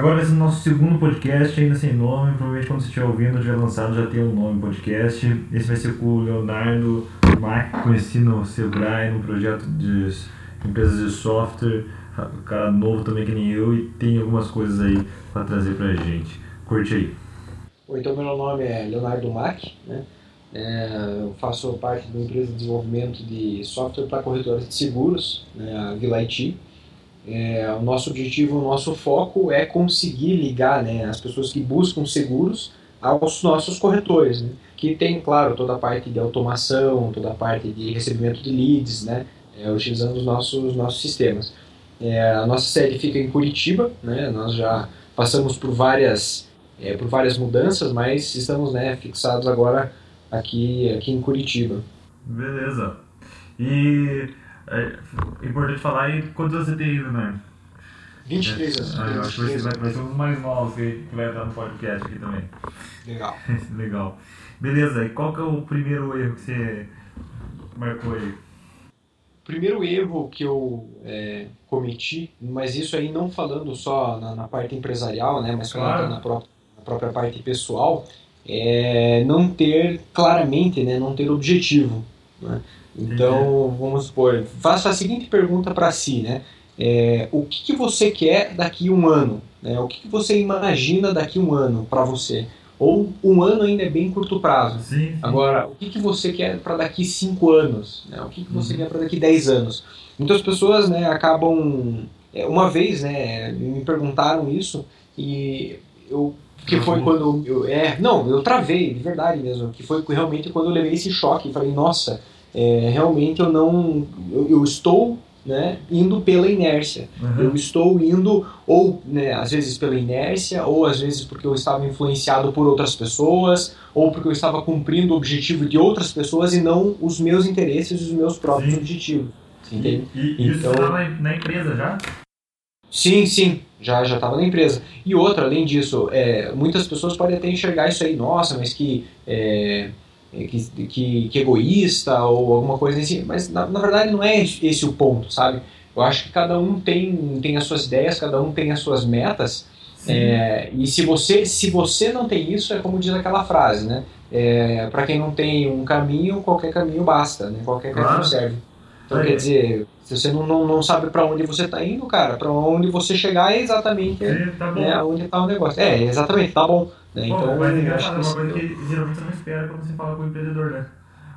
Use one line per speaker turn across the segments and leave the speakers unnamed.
Agora esse é o nosso segundo podcast, ainda sem nome. Provavelmente quando você estiver ouvindo, tiver lançado, já tem um nome podcast. Esse vai ser com o Leonardo Mac, conheci no Sebrae, num projeto de empresas de software. Cara novo também que nem eu e tem algumas coisas aí para trazer pra gente. Curte aí.
Oi, então meu nome é Leonardo Mac, né? É, eu faço parte de uma empresa de desenvolvimento de software para corretores de seguros, né, a Vila IT. É, o nosso objetivo, o nosso foco é conseguir ligar né, as pessoas que buscam seguros aos nossos corretores, né, que tem, claro, toda a parte de automação, toda a parte de recebimento de leads, né, é, utilizando os nossos, nossos sistemas. É, a nossa sede fica em Curitiba, né, nós já passamos por várias, é, por várias mudanças, mas estamos né, fixados agora aqui, aqui em Curitiba.
Beleza. E é importante falar, e quantos você tem ainda, né?
23 anos.
Ah, eu acho que vai, vai ser um dos mais novos que, que vai entrar no podcast aqui também.
Legal.
Legal. Beleza, e qual que é o primeiro erro que você marcou aí?
Primeiro erro que eu é, cometi, mas isso aí não falando só na, na parte empresarial, né, mas falando claro. na, própria, na própria parte pessoal, é não ter claramente, né, não ter objetivo. Né? Então, vamos supor, faça a seguinte pergunta para si, né? É, o que, que, você quer daqui um ano? Né? O que, que você imagina daqui um ano para você? Ou um ano ainda é bem curto prazo.
Sim, sim.
Agora, o que, que você quer para daqui cinco anos? Né? O que, que você uhum. quer para daqui dez anos? Muitas pessoas né, acabam... É, uma vez né, me perguntaram isso e eu que foi quando eu, é não eu travei de verdade mesmo. Que foi realmente quando eu levei esse choque. E falei nossa é, realmente eu não eu, eu, estou né, indo pela inércia. Uhum. eu estou indo ou né, às vezes pela inércia ou às vezes porque eu estava influenciado por outras pessoas ou porque eu estava cumprindo o objetivo de outras pessoas e não os meus interesses e os meus próprios Sim. objetivos.
Entende? E, e então, isso estava na empresa já
Sim, sim, já já estava na empresa. E outra, além disso, é, muitas pessoas podem até enxergar isso aí, nossa, mas que, é, é, que, que, que, egoísta ou alguma coisa assim, mas na, na, verdade não é esse o ponto, sabe? Eu acho que cada um tem, tem as suas ideias, cada um tem as suas metas, é, e se você, se você não tem isso, é como diz aquela frase, né? É, para quem não tem um caminho, qualquer caminho basta, né? qualquer caminho claro. serve. Então, quer dizer, se você não, não, não sabe para onde você está indo, cara, para onde você chegar é exatamente
é, tá
né, onde está o negócio. É, exatamente, tá bom. Né?
Pô, então, mas é engraçado, é uma coisa que geralmente você não espera quando você fala com o empreendedor, né?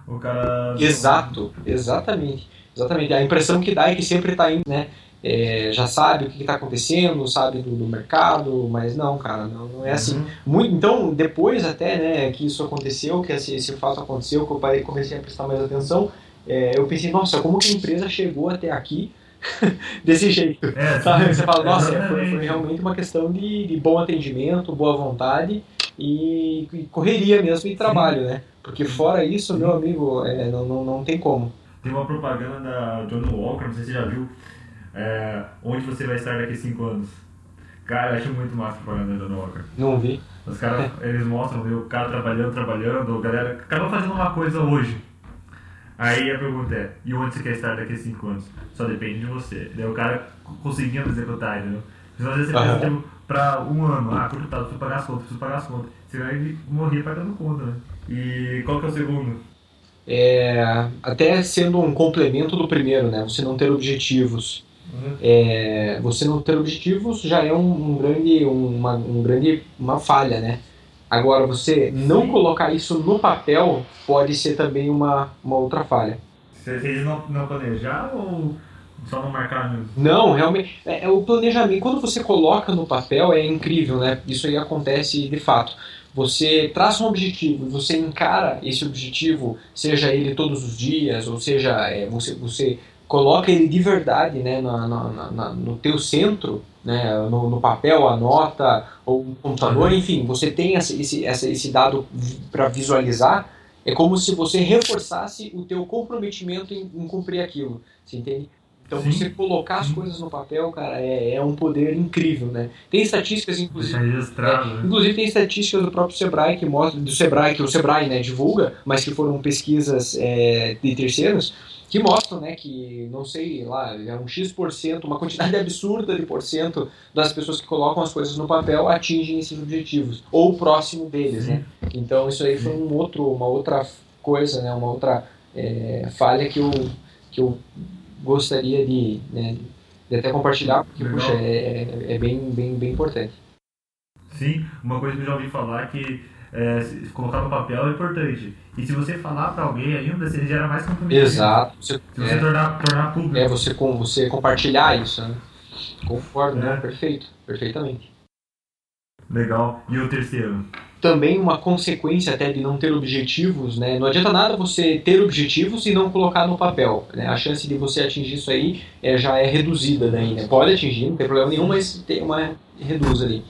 O cara.
Exato, exatamente. Exatamente. A impressão que dá é que sempre está indo, né? É, já sabe o que está acontecendo, sabe do, do, mercado, mas não, cara, não, não é assim. Uhum. Muito, então, depois até né, que isso aconteceu, que esse, esse fato aconteceu, que eu parei, comecei a prestar mais atenção, é, eu pensei, nossa, como que a empresa chegou até aqui desse jeito? É, Você fala, nossa, é, foi, foi, realmente uma questão de, de, bom atendimento, boa vontade e, e correria mesmo e trabalho, sim. né? Porque fora isso, meu amigo, é, não, não, não tem como.
Tem uma propaganda da John Walker, não sei se você já viu, é, onde você vai estar daqui a 5 anos. Cara, eu acho muito massa a propaganda da John Walker.
Não vi.
Os caras, eles mostram o cara trabalhando, trabalhando, galera, cada um fazendo uma coisa hoje. Aí a pergunta é, e onde você quer estar daqui a 5 anos? Só depende de você. Daí o cara conseguindo executar, entendeu? Porque às vezes você pensa, tipo, pra um ano, ah, prazo, preciso pagar as contas, preciso pagar as contas. Você vai morrer pagando conta, né? E qual que é o segundo?
É, até sendo um complemento do primeiro, né? Você não ter objetivos. Uhum. É, você não ter objetivos já é um, um grande, uma, um grande, uma falha, né? Agora, você não colocar isso no papel pode ser também uma, uma outra falha.
Vocês não, não planejaram ou só não marcaram mesmo?
Não, realmente. É, é, o planejamento, quando você coloca no papel, é incrível, né? Isso aí acontece de fato. Você traça um objetivo, você encara esse objetivo, seja ele todos os dias, ou seja, é, você, você coloca ele de verdade né, na, na, na, no teu centro, né, no, no, papel, a nota ou no computador, uhum. enfim, você tem esse, esse, esse dado para visualizar, é como se você reforçasse o teu comprometimento em, em cumprir aquilo, você entende? Então
Sim.
você colocar as
Sim.
coisas no papel, cara, é, é um poder incrível, né? Tem estatísticas, inclusive.
Deixar registrado,
É,
né?
inclusive tem estatísticas do próprio Sebrae que mostra, do Sebrae, que o Sebrae né, divulga, mas que foram pesquisas é, de terceiros, que mostram né, que, não sei lá, é um X%, uma quantidade absurda de porcento das pessoas que colocam as coisas no papel atingem esses objetivos, ou próximo deles, né? Então isso aí foi um outro, uma outra coisa, né, uma outra é, falha que eu, que eu gostaria de, né, de até compartilhar, porque,
Legal.
puxa, é, é bem, bem, bem importante.
Sim, uma coisa que eu já ouvi falar é que é, colocar no papel é importante. E se você falar pra alguém ainda, você gera mais comprometimento.
Exato. Você,
Se você
é,
tornar, tornar público.
é você, com, você compartilhar isso, né? Concordo,
É.
né? Perfeito, perfeitamente.
Legal. E o terceiro?
Também uma consequência até de não ter objetivos, né? Não adianta nada você ter objetivos e não colocar no papel, né? A chance de você atingir isso aí é, já é reduzida daí, né? Pode atingir, não tem problema nenhum, mas tem uma reduz ali.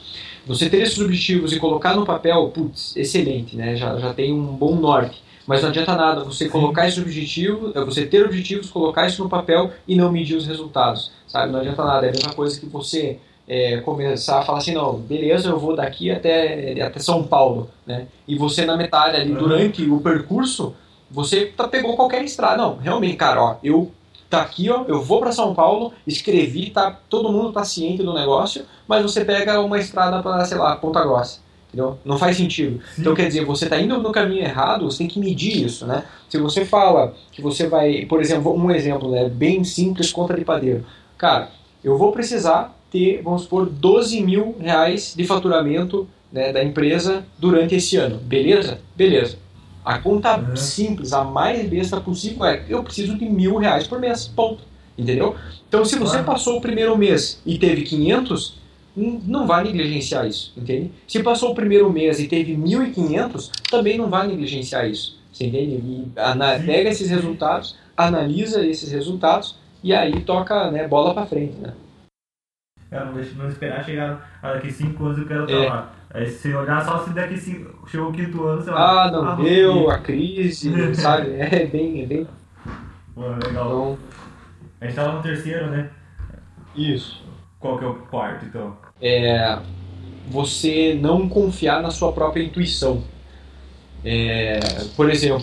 Você ter esses objetivos e colocar no papel, putz, excelente, né? Já, já tem um bom norte. Mas não adianta nada você colocar esse objetivo, é, você ter objetivos, colocar isso no papel e não medir os resultados, sabe? Não adianta nada. É a mesma coisa que você é, começar a falar assim, não, beleza, eu vou daqui até, até São Paulo, né? E você na metade ali,
Uhum.
durante o percurso, você tá, pegou qualquer estrada. Não, realmente, cara, ó, eu tá aqui, ó, eu vou para São Paulo, escrevi, tá, todo mundo tá ciente do negócio, mas você pega uma estrada para, sei lá, Ponta Grossa. Entendeu? Não faz sentido.
Sim.
Então, quer dizer, você está indo no caminho errado, você tem que medir isso, né? Se você fala que você vai, por exemplo, um exemplo, né, bem simples, conta de padeiro. Cara, eu vou precisar ter, vamos supor, 12 mil reais de faturamento né, da empresa durante esse ano. Beleza? Beleza. A conta
Uhum.
simples, a mais besta possível é eu preciso de mil reais por mês. Ponto. Entendeu? Então, se você passou o primeiro mês e teve 500, n- não vai negligenciar isso, entende? Se passou o primeiro mês e teve 1.500, também não vai negligenciar isso, você entende? E pega esses resultados, analisa esses resultados e aí toca né, bola pra frente, né?
Cara, não, deixa, não esperar chegar ah, daqui 5 anos eu quero estar
É.
lá. Aí se você olhar só se daqui cinco, chegou o quinto ano, você olha.
Ah, não
vou
deu, a crise, sabe? É bem, é bem...
Pô, legal.
Então,
A gente tava no terceiro, né?
isso.
Qual que é o quarto, então?
é você não confiar na sua própria intuição. É, por exemplo,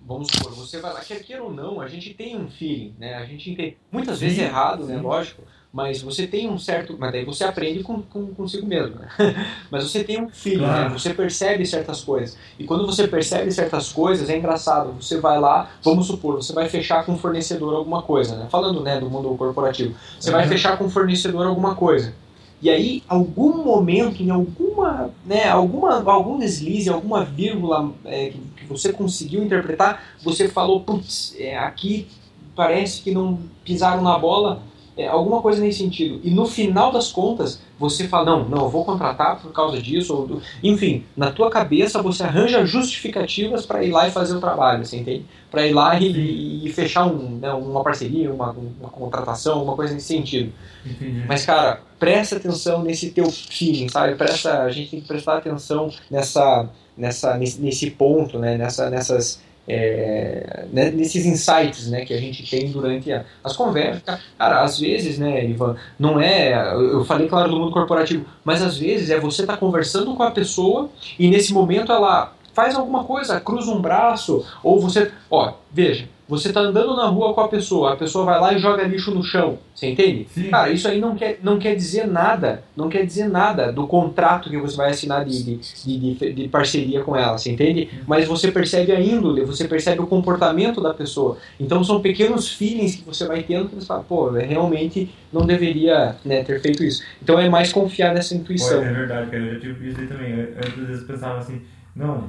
vamos supor, você vai lá, quer queira ou não, a gente tem um feeling, né? A gente tem, muitas
Sim,
vezes errado, né? Lógico, mas você tem um certo, mas daí você aprende com, com consigo mesmo, né? mas você tem um
Claro.
né? Você percebe certas coisas. E quando você percebe certas coisas, é engraçado. Você vai lá, vamos supor, você vai fechar com um fornecedor alguma coisa, né? Falando, né, do mundo corporativo. Você vai
Uhum.
fechar com um fornecedor alguma coisa. E aí, algum momento, em alguma, né, alguma, algum deslize, alguma vírgula é, que, que você conseguiu interpretar, você falou, putz, é, aqui parece que não pisaram na bola, é, alguma coisa nesse sentido. E no final das contas, você fala, não, não, eu vou contratar por causa disso, ou do... enfim, na tua cabeça você arranja justificativas para ir lá e fazer o trabalho, você entende? Para ir lá e, e fechar um, né, uma parceria, uma, uma contratação, uma coisa nesse sentido.
Entendi.
Mas, cara, presta atenção nesse teu feeling, sabe? Presta, a gente tem que prestar atenção nessa, nessa, nesse, nesse ponto, né? Nessa, nessas, é, né? nesses insights, né? Que a gente tem durante a- as conversas. Cara, às vezes, né, Ivan, não é... Eu falei, claro, do mundo corporativo, mas às vezes é você estar conversando com a pessoa e nesse momento ela faz alguma coisa, cruza um braço, ou você... Ó, veja, você tá andando na rua com a pessoa, a pessoa vai lá e joga lixo no chão, você entende?
Sim.
Cara, isso aí não quer, não quer dizer nada, não quer dizer nada do contrato que você vai assinar de, de, de, de- parceria com ela, você entende? Mas você percebe a índole, você percebe o comportamento da pessoa. Então são pequenos feelings que você vai tendo que você fala, pô, realmente não deveria né, ter feito isso. Então é mais confiar nessa
Pô,
intuição.
é verdade, cara. Eu já tive isso aí também. Eu, eu, às vezes pensava assim, não,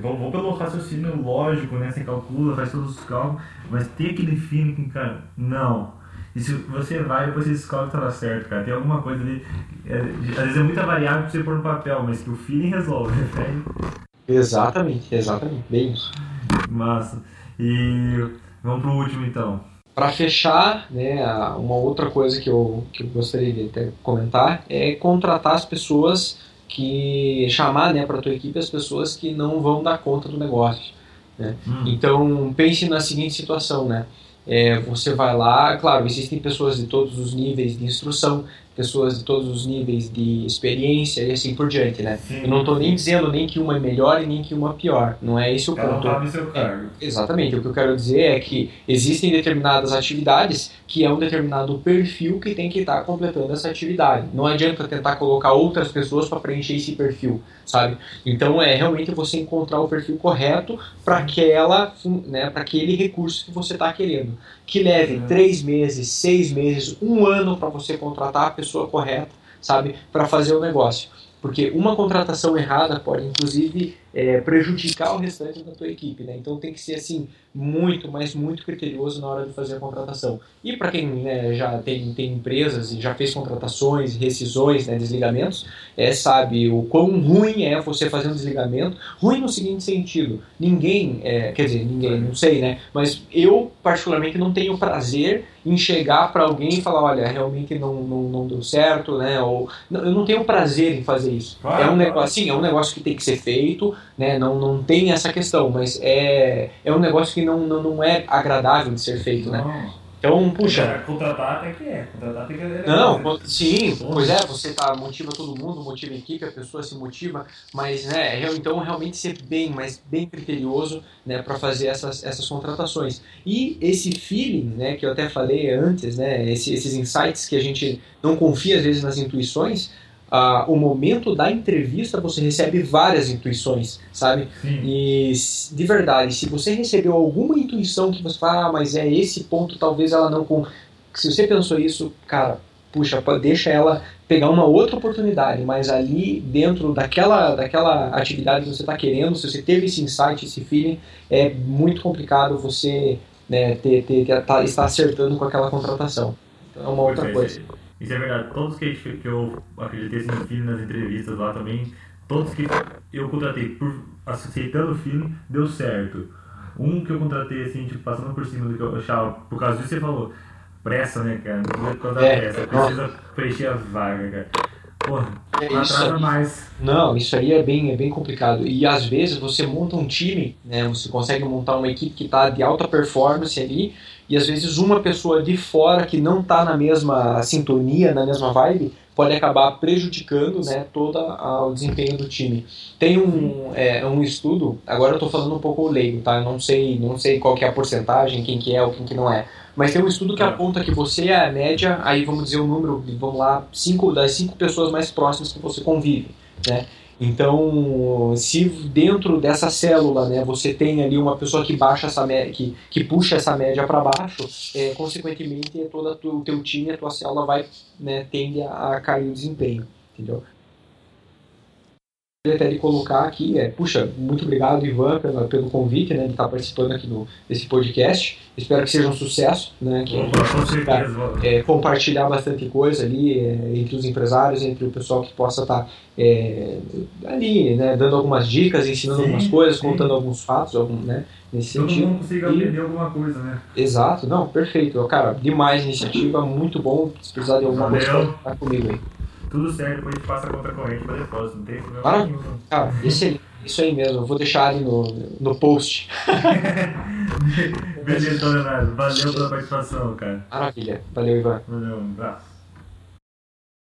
vou, vou pelo raciocínio lógico, né? Você calcula, faz todos os cálculos, mas tem aquele feeling que, cara, não. E se você vai, depois você descobre que tava certo, cara. Tem alguma coisa ali. é, às vezes é muita variável pra você pôr no papel, mas que o feeling resolve, né?
Exatamente, exatamente, bem isso.
Massa. E vamos pro último então.
Para fechar, né, uma outra coisa que eu, que eu gostaria de até comentar é contratar as pessoas que chamar, né, para tua equipe as pessoas que não vão dar conta do negócio.
Hum,
Então pense na seguinte situação, né? é, você vai lá, claro, existem pessoas de todos os níveis de instrução, pessoas de todos os níveis de experiência e assim por diante, né?
Sim.
Eu não estou nem dizendo nem que uma é melhor e nem que uma é pior, não é esse o
Cada um
ponto.
tá no seu cargo.
Exatamente, o que eu quero dizer é que existem determinadas atividades que é um determinado perfil que tem que estar completando essa atividade. Não adianta tentar colocar outras pessoas para preencher esse perfil, sabe? Então é realmente você encontrar o perfil correto para aquela, né, para aquele recurso que você está querendo. Que leve
Sim.
três meses, seis meses, um ano para você contratar a pessoa correta, sabe? Para fazer o negócio. Porque uma contratação errada pode, inclusive, é, prejudicar o restante da tua equipe, né? Então tem que ser assim muito, mas muito criterioso na hora de fazer a contratação. E para quem né, já tem, tem empresas e já fez contratações, rescisões, né, desligamentos, é, sabe o quão ruim é você fazer um desligamento. Ruim no seguinte sentido: ninguém, é, quer dizer, ninguém, não sei, né? Mas eu particularmente não tenho prazer em chegar para alguém e falar, olha, realmente não, não, não deu certo, né? Ou não, eu não tenho prazer em fazer isso.
Claro,
é um
claro.
negócio, sim, é um negócio que tem que ser feito, né? Não, não tem essa questão, mas é, é um negócio que não, não, não é agradável de ser feito, né?
Não.
Então, puxa,
Cara, contratar até que é. Contratar tem que é.
não, sim, pois é, você tá, motiva todo mundo, motiva a equipe, a pessoa se motiva, mas né, real- então realmente ser bem, mas bem criterioso, né, para fazer essas, essas contratações. E esse feeling, né, que eu até falei antes, né, esse- esses insights que a gente não confia às vezes nas intuições, ah, o momento da entrevista você recebe várias intuições, sabe?
Sim.
E de verdade, se você recebeu alguma intuição que você fala, ah, mas é esse ponto, talvez ela não. Com... Se você pensou isso, cara, puxa, deixa ela pegar uma outra oportunidade, mas ali dentro daquela, daquela atividade que você está querendo, se você teve esse insight, esse feeling, é muito complicado você né, ter, ter, ter- tá- estar acertando com aquela contratação. Então é uma outra coisa.
Isso é verdade. Todos que, que eu acreditei assim, no feeling nas entrevistas lá também, todos que eu contratei por aceitando o feeling, deu certo. Um que eu contratei assim, tipo, passando por cima do que eu achava, por causa disso você falou, pressa, né, cara? Não dá
É,
pressa, precisa preencher a vaga, cara. Porra,
É
atrasa mais.
Não, isso aí é bem, é bem complicado. E às vezes você monta um time, né? Você consegue montar uma equipe que está de alta performance ali, e às vezes uma pessoa de fora que não está na mesma sintonia, na mesma vibe, pode acabar prejudicando né, todo o desempenho do time. Tem um, é, um estudo, agora eu estou falando um pouco leigo, tá? Não sei, não sei qual que é a porcentagem, quem que é ou quem que não é. Mas tem um estudo que
É.
aponta que você é a média, aí vamos dizer o número, vamos lá, cinco, das cinco pessoas mais próximas que você convive, né? Então, se dentro dessa célula, né, você tem ali uma pessoa que baixa essa que, que puxa essa média para baixo, é, consequentemente todo o teu time, a tua célula vai, né, tende a, a cair o desempenho, entendeu? Queria até de colocar aqui, é, puxa, muito obrigado Ivan pela, pelo convite, né, de estar participando aqui no, desse podcast. Espero que seja um sucesso, né, que a gente
Opa,
consiga é, compartilhar bastante coisa ali é, entre os empresários, entre o pessoal que possa estar é, ali, né, dando algumas dicas, ensinando
Sim,
algumas coisas,
sim.
contando alguns fatos, algum, né, nesse
Todo
sentido.
mundo consiga
E-
aprender alguma coisa, né?
Exato, não, perfeito. Cara, demais iniciativa, muito bom. Se precisar de alguma coisa,
Valeu.
pode falar comigo aí.
Tudo certo, depois a gente passa a conta corrente pra depósito, não tem problema nenhum.
Cara, excelente. Isso aí mesmo, eu vou deixar ali no, no post.
Beleza, então, Leonardo. Valeu pela participação, cara.
Maravilha. Valeu, Ivan.
Valeu, um abraço.